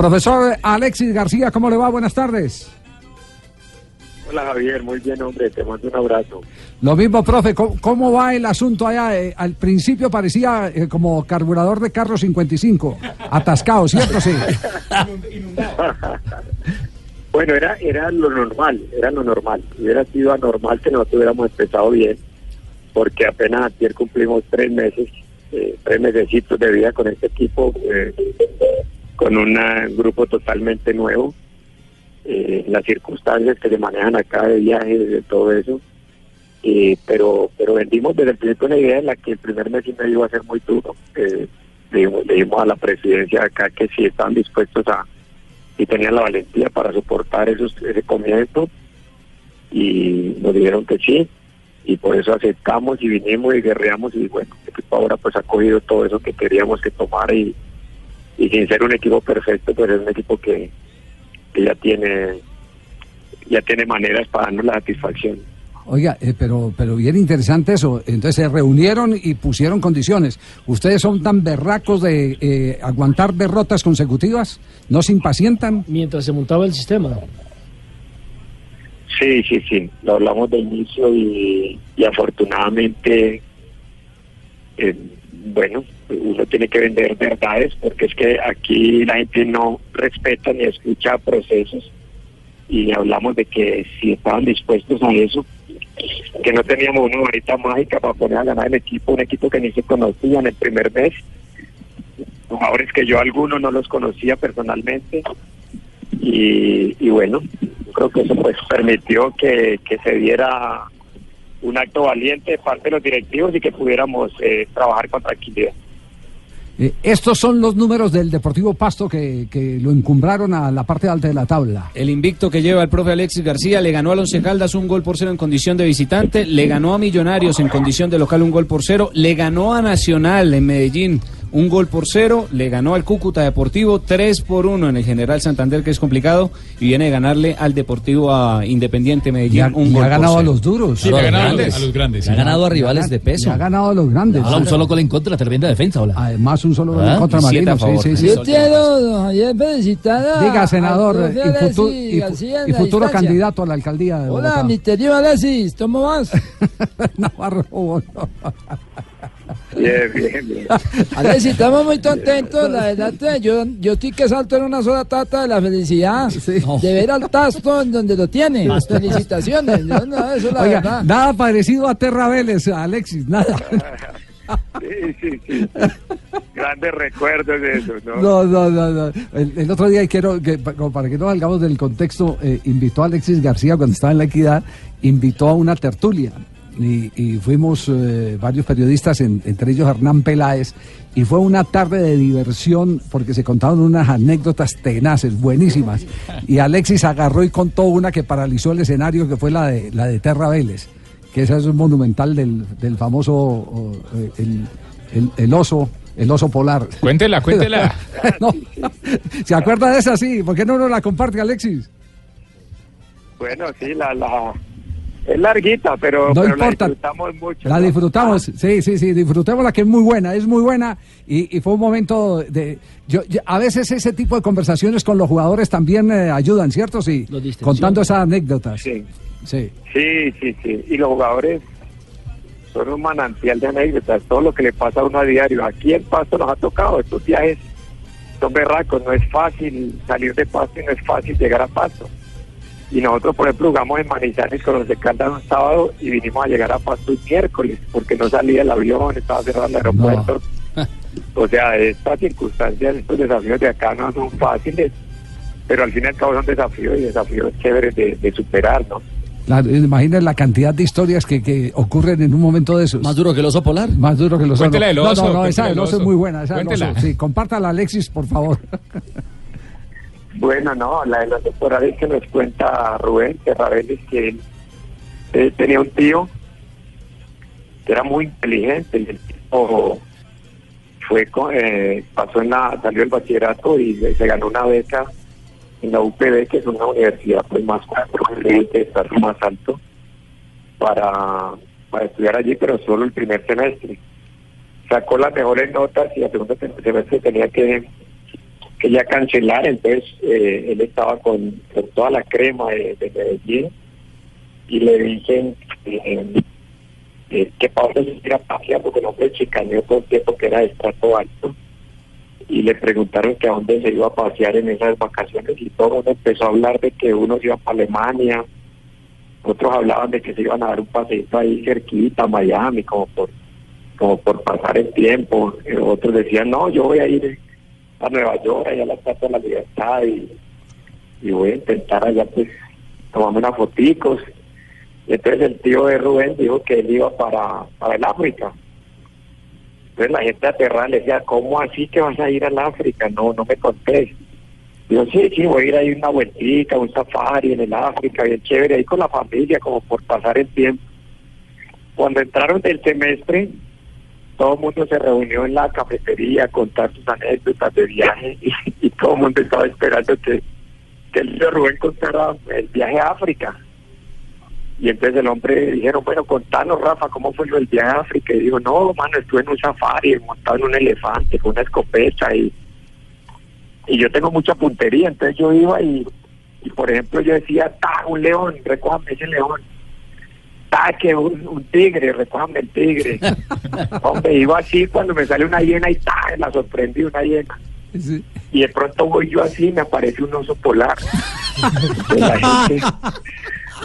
Profesor Alexis García, ¿cómo le va? Buenas tardes. Hola Javier, muy bien hombre, te mando un abrazo. Lo mismo, profe, ¿cómo, va el asunto allá? Eh, al principio parecía eh, como carburador de carro 55, atascado, ¿cierto? Sí. bueno, era, era lo normal, era lo normal. Hubiera sido anormal que nosotros hubiéramos empezado bien, porque apenas ayer cumplimos tres meses, eh, tres meses de vida con este equipo, con un grupo totalmente nuevo eh, las circunstancias que se manejan acá de viajes, de todo eso. Eh, pero pero vendimos desde el principio una idea en la que el primer mes y medio iba a ser muy duro. Eh, le, dijimos, a la presidencia acá que si estaban dispuestos a, y tenían la valentía para soportar esos, ese comienzo, y nos dijeron que sí, y por eso aceptamos y vinimos y guerreamos, y bueno, el equipo ahora pues ha cogido todo eso que queríamos que tomara, y, y sin ser un equipo perfecto, pues es un equipo que, que ya tiene ya tiene maneras para darnos la satisfacción. Oiga, eh, pero, pero bien interesante eso. Entonces se reunieron y pusieron condiciones. ¿Ustedes son tan berracos de eh, aguantar derrotas consecutivas? ¿No se impacientan? Mientras se montaba el sistema. Sí, sí, sí. Lo hablamos de inicio y, afortunadamente, eh, bueno, uno tiene que vender verdades porque es que aquí la gente no respeta ni escucha procesos y hablamos de que si estaban dispuestos a eso, que no teníamos una varita mágica para poner a ganar el equipo, un equipo que ni se conocía en el primer mes, jugadores que yo algunos no los conocía personalmente y, bueno, creo que eso pues permitió que se diera un acto valiente de parte de los directivos y que pudiéramos eh, trabajar con tranquilidad. Eh, estos son los números del Deportivo Pasto que, que, lo encumbraron a la parte alta de la tabla. El invicto que lleva el profe Alexis García le ganó a Once Caldas un gol por cero en condición de visitante, le ganó a Millonarios en condición de local un gol por cero, le ganó a Nacional en Medellín un gol por cero, le ganó al Cúcuta Deportivo tres por uno en el General Santander, que es complicado, y viene a ganarle al Deportivo a Independiente Medellín un gol. ha ganado a los duros. Sí, ha ganado a los grandes. Ha ganado a rivales de peso. ha ganado a los grandes. un solo gol en contra, tremenda defensa, hola. Además, un solo gol en contra, Marino. Sí, sí, Yo quiero, Javier, felicitar Diga, senador, y, futuro candidato a la alcaldía de Hola, mi querido Alexis, ¿cómo vas? Navarro, Bien, bien, bien. estamos muy contentos, la verdad, yo, yo estoy que salto en una sola tata de la felicidad, de ver al tasto en donde lo tiene. Felicitaciones. Nada parecido a Terra Vélez, Alexis, nada. Sí, sí, sí. Grandes recuerdos de eso, ¿no? No, no, no. El, otro día quiero, que, para que no salgamos del contexto, eh, invitó a Alexis García cuando estaba en la equidad, invitó a una tertulia y, fuimos eh, varios periodistas, entre ellos Hernán Peláez, y fue una tarde de diversión porque se contaron unas anécdotas tenaces, buenísimas. Y Alexis agarró y contó una que paralizó el escenario, que fue la de, la de Terra Vélez, que esa es un monumental del, del famoso, el, el, oso. El oso polar. Cuéntela, cuéntela. ¿Se acuerda de esa? Sí. ¿Por qué no nos la comparte, Alexis? Bueno, sí, la, la, es larguita, pero, no la disfrutamos mucho. La disfrutamos, sí, sí, sí, disfrutemos la que es muy buena, es muy buena y, fue un momento de... Yo, a veces ese tipo de conversaciones con los jugadores también eh, ayudan, ¿cierto? Sí, contando esas anécdotas. Sí. sí, sí, sí, sí. Y los jugadores son un manantial de anécdotas, todo lo que le pasa a uno a diario. Aquí en Pasto nos ha tocado, estos viajes son berracos, no es fácil salir de Pasto y no es fácil llegar a Pasto y nosotros, por ejemplo, jugamos en Manizales con los de Caldas un sábado y vinimos a llegar a Pasto el miércoles porque no salía el avión, estaba cerrado el aeropuerto. O sea, estas circunstancias, estos desafíos de acá no son fáciles, pero al fin y al cabo son desafíos y desafíos chéveres de, superar, ¿no? Claro, imaginen la cantidad de historias que, que, ocurren en un momento de esos. Más duro que el oso polar. Más duro que el oso. Cuéntela no, oso, no, no, esa el oso es muy buena. Esa sí, compártala, Alexis, por favor. Bueno, no, la de la temporada es que nos cuenta Rubén Terrabeles que él, eh, tenía un tío que era muy inteligente y el tipo fue eh, pasó en la, salió del bachillerato y se ganó una beca en la UPB, que es una universidad pues más de estar más alto para, para estudiar allí, pero solo el primer semestre. Sacó las mejores notas y el segundo semestre tenía que que ya cancelar, entonces eh, él estaba con, con toda la crema de, de Medellín y le dicen eh, eh, que dónde se tira pasear porque el hombre chicaneó todo el tiempo que era de estrato alto y le preguntaron que a dónde se iba a pasear en esas vacaciones y todo mundo empezó a hablar de que unos iban para Alemania, otros hablaban de que se iban a dar un paseito ahí cerquita, Miami, como por como por pasar el tiempo, Eh, otros decían, no, yo voy a ir a Nueva York, allá a la Estatua de la Libertad y, y voy a intentar allá pues tomarme unas foticos. Entonces el tío de Rubén dijo que él iba para, para el África. Entonces la gente aterrada le decía, ¿cómo así que vas a ir al África? No, no me contés. Digo, sí, sí, voy a ir ahí una vueltica, un safari en el África, bien chévere, ahí con la familia, como por pasar el tiempo. Cuando entraron del semestre, todo el mundo se reunió en la cafetería a contar sus anécdotas de viaje y, todo el mundo estaba esperando que, el Rubén contara el viaje a África. Y entonces el hombre dijeron, bueno, contanos, Rafa, ¿cómo fue del viaje a África? Y dijo, no, mano, estuve en un safari, montado en un elefante, con una escopeta y, y yo tengo mucha puntería, entonces yo iba y, y por ejemplo, yo decía, ta, un león, recójame ese león. Ta, que un, un tigre, recójame el tigre. Hombre, iba así cuando me sale una hiena y ta, la sorprendí una hiena. Sí. Y de pronto voy yo así y me aparece un oso polar. La gente,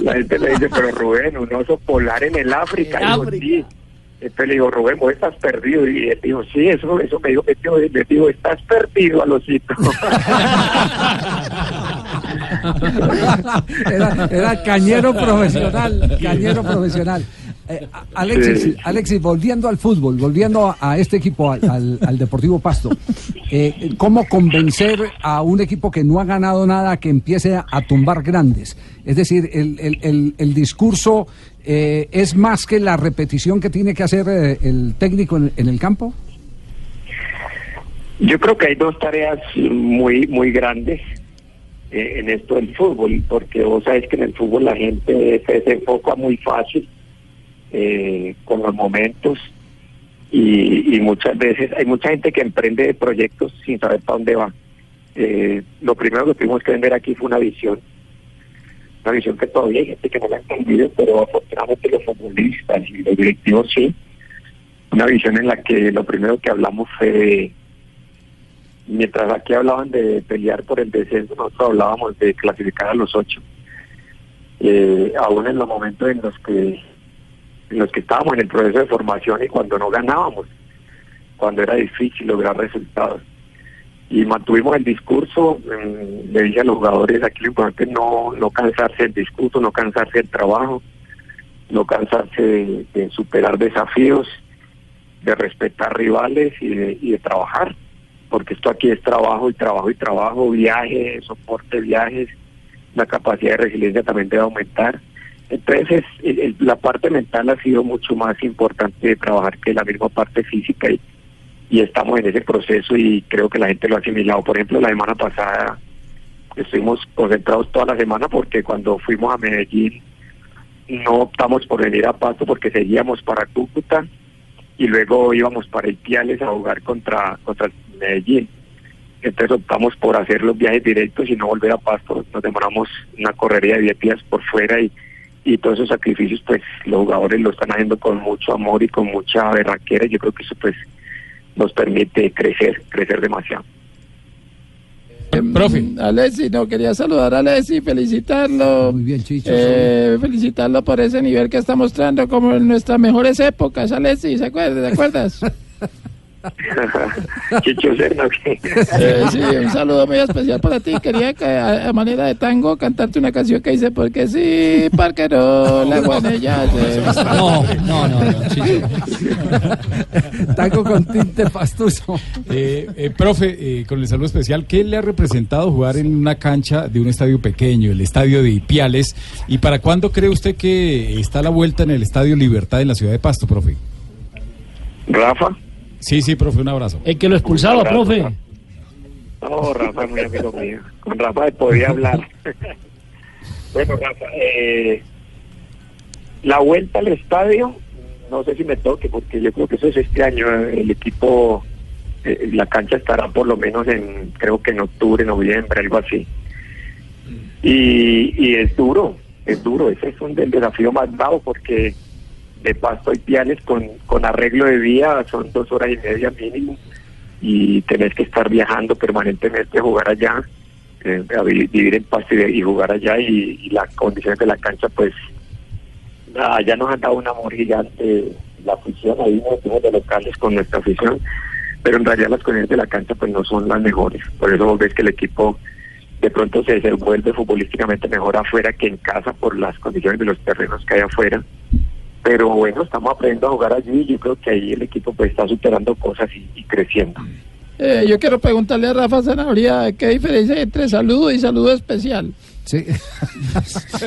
la gente le dice, pero Rubén, un oso polar en el África. En Y digo, sí. Entonces le digo, Rubén, vos estás perdido. Y él dijo, sí, eso, eso me dijo mi tío. Y le digo, estás perdido, Alosito. era, era cañero profesional, cañero profesional. Eh, Alexis, Sí. Alexis, volviendo al fútbol, volviendo a, a este equipo, al, al- al Deportivo Pasto, eh, ¿cómo convencer a un equipo que no ha ganado nada que empiece a, a tumbar grandes? Es decir, el, el- el- el discurso eh, es más que la repetición que tiene que hacer eh, el técnico en, en el campo. Yo creo que hay dos tareas muy muy grandes eh, en esto del fútbol, porque vos sabés que en el fútbol la gente se desenfoca muy fácil eh, con los momentos y, muchas veces hay mucha gente que emprende proyectos sin saber para dónde va. Eh, lo primero que tuvimos que vender aquí fue una visión, una visión que todavía hay gente que no la ha entendido, pero afortunadamente los futbolistas y los directivos sí. Una visión en la que lo primero que hablamos fue mientras aquí hablaban de pelear por el descenso, nosotros hablábamos de clasificar a los ocho. Eh, aún en los momentos en los que en los que estábamos en el proceso de formación y cuando no ganábamos, cuando era difícil lograr resultados. Y mantuvimos el discurso, mm, le dije a los jugadores, aquí lo importante es no, no cansarse del discurso, no cansarse del trabajo, no cansarse de, superar desafíos, de respetar rivales y de, y de trabajar porque esto aquí es trabajo y trabajo y trabajo, viaje, soporte, viajes, la capacidad de resiliencia también debe aumentar. Entonces, el- el- la parte mental ha sido mucho más importante de trabajar que la misma parte física y, y estamos en ese proceso y creo que la gente lo ha asimilado. Por ejemplo, la semana pasada estuvimos concentrados toda la semana porque cuando fuimos a Medellín no optamos por venir a Pasto porque seguíamos para Cúcuta y luego íbamos para Ipiales a jugar contra contra Medellín. Entonces optamos por hacer los viajes directos y no volver a Pasto. Nos demoramos una correría de 10 días por fuera y, y todos esos sacrificios pues los jugadores lo están haciendo con mucho amor y con mucha berraquera. y Yo creo que eso pues nos permite crecer, crecer demasiado. Profe. Mm, Alessi, no, quería saludar a Alessi, felicitarlo. Muy bien, Chicho. Eh, felicitarlo por ese nivel que está mostrando como en nuestras mejores épocas, Alessi, ¿se acuerdas? ¿Te acuerdas? Chicho Serna, ¿qué? Eh, sí, un saludo muy especial para ti. Quería que a, a manera de tango cantarte una canción que dice porque sí, parquero, la guanella. No, no, no, no, Chicho. Tango con tinte pastuso. Eh, eh, profe, eh, con el saludo especial, ¿qué le ha representado jugar en una cancha de un estadio pequeño, el estadio de Ipiales? ¿Y para cuándo cree usted que está la vuelta en el estadio Libertad en la ciudad de Pasto, profe? Rafa. Sí, sí, profe, un abrazo. El que lo expulsaba, abrazo, profe. Rafa. No, Rafa es muy amigo mío. Con Rafa podía hablar. bueno, Rafa, eh, la vuelta al estadio, no sé si me toque, porque yo creo que eso es este año. El equipo Eh, la cancha estará por lo menos en, creo que en octubre, noviembre, algo así. Y, y es duro, es duro, ese es un del desafío más bravo porque de Pasto y Piales con, con arreglo de vía son dos horas y media mínimo y tenés que estar viajando permanentemente jugar allá, eh, vivir en Pasto y, jugar allá y, las condiciones de la cancha pues allá nos han dado un amor gigante la afición, ahí nos de locales con nuestra afición, pero en realidad las condiciones de la cancha pues no son las mejores, por eso vos ves que el equipo de pronto se desenvuelve futbolísticamente mejor afuera que en casa por las condiciones de los terrenos que hay afuera. Pero bueno, estamos aprendiendo a jugar allí y yo creo que ahí el equipo pues está superando cosas y, y creciendo. Eh, yo quiero preguntarle a Rafa Zanabria qué diferencia hay entre saludo y saludo especial. Sí.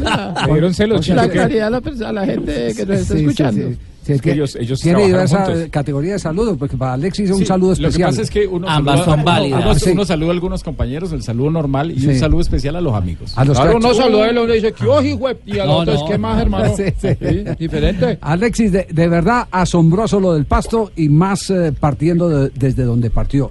la, Le dieron celos, la claridad a la, pers- a la gente que nos está Sí, sí, escuchando. Sí. Es que ellos- ellos tiene diversas juntos. categorías de saludos, porque para Alexis es un Sí, saludo Lo que especial. pasa es que uno Ambas saluda, son válidas. Uno, Sí. uno saluda a algunos compañeros, el saludo normal y Sí. un saludo especial a los amigos. A los Claro, que- uno saluda y uno dice, ¿qué oji, güey? Y al No, otro es, no. ¿qué más, hermano? Sí, sí. Sí, diferente. Alexis, de, de verdad asombroso lo del pasto y más eh, partiendo de- desde donde partió.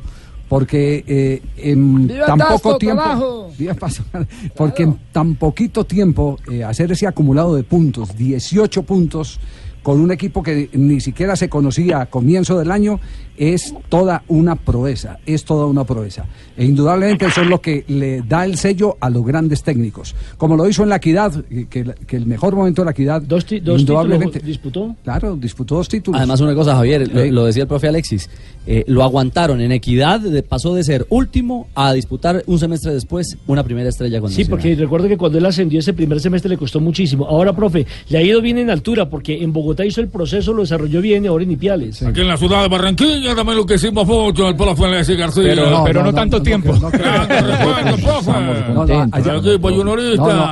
Porque eh, en ¡Viva tan Tasto, poco tiempo. porque en tan poquito tiempo eh, hacer ese acumulado de puntos, 18 puntos, con un equipo que ni siquiera se conocía a comienzo del año, es toda una proeza. Es toda una proeza. E indudablemente eso es lo que le da el sello a los grandes técnicos. Como lo hizo en la equidad, eh, que, el mejor momento de la equidad. Dos, indudablemente. títulos disputó. Claro, disputó dos títulos. Además, una cosa, Javier, lo, decía el profe Alexis, eh, lo aguantaron en equidad, de- pasó de ser último a disputar un semestre después una primera estrella con Sí, Nacional. porque recuerdo que cuando él ascendió ese primer semestre le costó muchísimo. Ahora, profe, le ha ido bien en altura porque en Bogotá hizo el proceso, lo desarrolló bien y ahora en Ipiales. Aquí en la ciudad de Barranquilla también lo que hicimos mucho el profe Alexis García. Pero, pero no, tanto tiempo. no. Ah. No, no, equipo juniorista, No.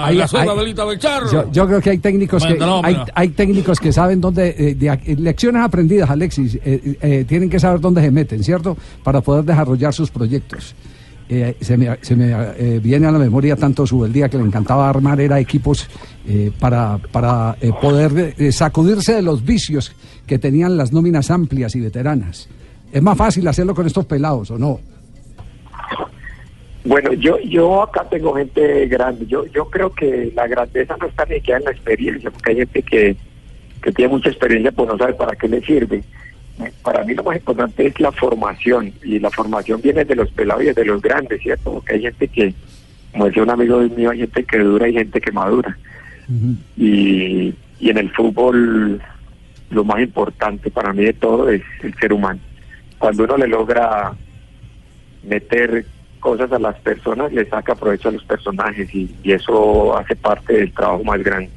Yo, yo creo que hay técnicos que hay, pero- hay técnicos que saben dónde eh, de lecciones aprendidas, Alexis, eh, eh, tienen que saber dónde se meten, ¿cierto? Para poder desarrollar sus proyectos. Eh, se me, se me, eh, viene a la memoria tanto su el día que le encantaba armar era equipos eh, para, para eh, poder eh, sacudirse de los vicios que tenían las nóminas amplias y veteranas. Es más fácil hacerlo con estos pelados, ¿o no? Bueno, yo yo acá tengo gente grande. Yo yo creo que la grandeza no está ni queda en la experiencia, porque hay gente que, que tiene mucha experiencia, pues no sabe para qué le sirve. Para mí lo más importante es la formación, y la formación viene de los pelados y de los grandes, ¿cierto? Porque hay gente que, como decía un amigo mío, hay gente que dura y gente que madura. y, y en el fútbol lo más importante para mí de todo es el ser humano. Cuando uno le logra meter cosas a las personas, le saca provecho a los personajes y, eso hace parte del trabajo más grande.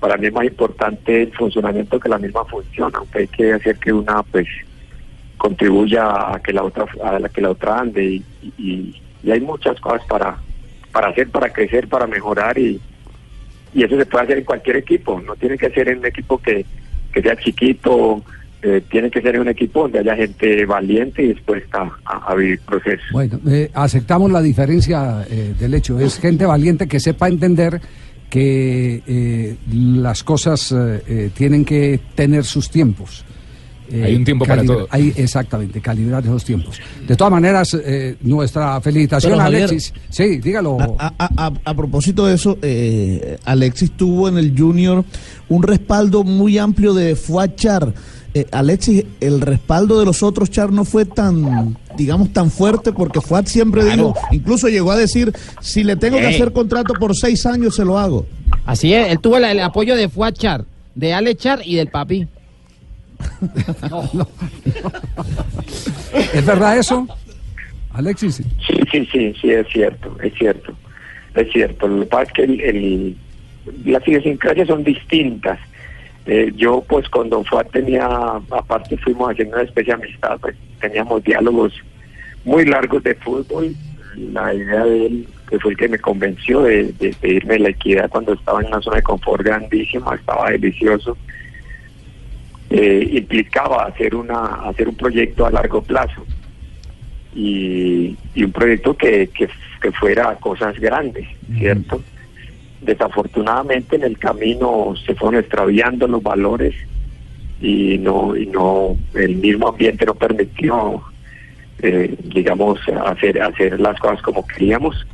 Para mí es más importante el funcionamiento que la misma función, aunque hay que hacer que una pues contribuya a que la otra a la que la otra ande y, hay muchas cosas para para hacer, para crecer, para mejorar y, eso se puede hacer en cualquier equipo, no tiene que ser en un equipo que sea chiquito, eh, tiene que ser un equipo donde haya gente valiente y dispuesta a, a vivir procesos. Bueno, eh, aceptamos la diferencia eh, del hecho. Es gente valiente que sepa entender que eh, las cosas eh, eh, tienen que tener sus tiempos. Eh, Hay un tiempo para todo. Hay, exactamente, calibrar esos tiempos. De todas maneras, eh, nuestra felicitación Pero, a Javier, Alexis. Sí, dígalo. A, a- a- a propósito de eso, eh, Alexis tuvo en el Junior un respaldo muy amplio de Fuachar. Eh, Alexis, el respaldo de los otros Char no fue tan, digamos, tan fuerte porque Fuat siempre dijo, incluso llegó a decir, si le tengo que Ey. hacer contrato por seis años, se lo hago. Así es, él tuvo el, el apoyo de Fuachar, de Alechar y del papi. ¿Es verdad eso? Alexis. Sí, sí, sí, sí, es cierto, es cierto, es cierto. Lo que pasa es que el, el- las idiosincrasias son distintas. Eh, yo, pues, con Don Fuad tenía, aparte fuimos haciendo una especie de amistad, pues, teníamos diálogos muy largos de fútbol. La idea de él, que fue el que me convenció de, de, de irme de la equidad cuando estaba en una zona de confort grandísima, estaba delicioso. Eh, implicaba hacer una hacer un proyecto a largo plazo y, y un proyecto que, que, que fuera cosas grandes, ¿cierto? Desafortunadamente en el camino se fueron extraviando los valores y no y no el mismo ambiente no permitió eh, digamos hacer hacer las cosas como queríamos.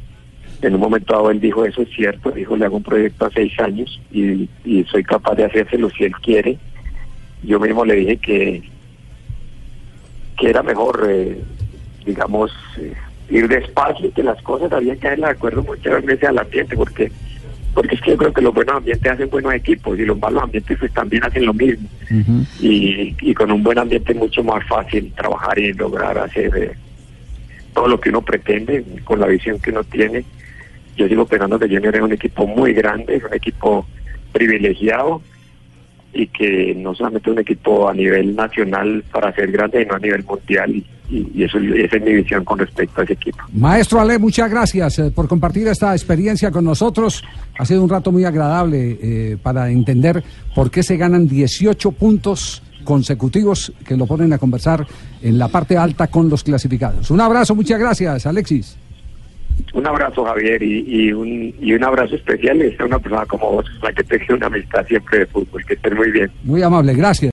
En un momento dado él dijo eso es cierto dijo le hago un proyecto a seis años y, y soy capaz de hacérselo si él quiere yo mismo le dije que que era mejor eh, digamos eh, ir despacio que las cosas había que darle de acuerdo muchas veces al ambiente porque porque es que yo creo que los buenos ambientes hacen buenos equipos y los malos ambientes pues también hacen lo mismo. Y, y con un buen ambiente es mucho más fácil trabajar y lograr hacer eh, todo lo que uno pretende con la visión que uno tiene. Yo sigo pensando que Junior es un equipo muy grande es un equipo privilegiado y que no solamente un equipo a nivel nacional para ser grande, sino a nivel mundial. Y, y- y eso, esa es mi visión con respecto a ese equipo. Maestro Ale, muchas gracias eh, por compartir esta experiencia con nosotros. Ha sido un rato muy agradable eh, para entender por qué se ganan 18 puntos consecutivos que lo ponen a conversar en la parte alta con los clasificados. Un abrazo, muchas gracias, Alexis. Un abrazo, Javier, y, y un, y un abrazo especial a una persona como vos, la que tenga una amistad siempre de fútbol. Que estén muy bien. Muy amable, gracias.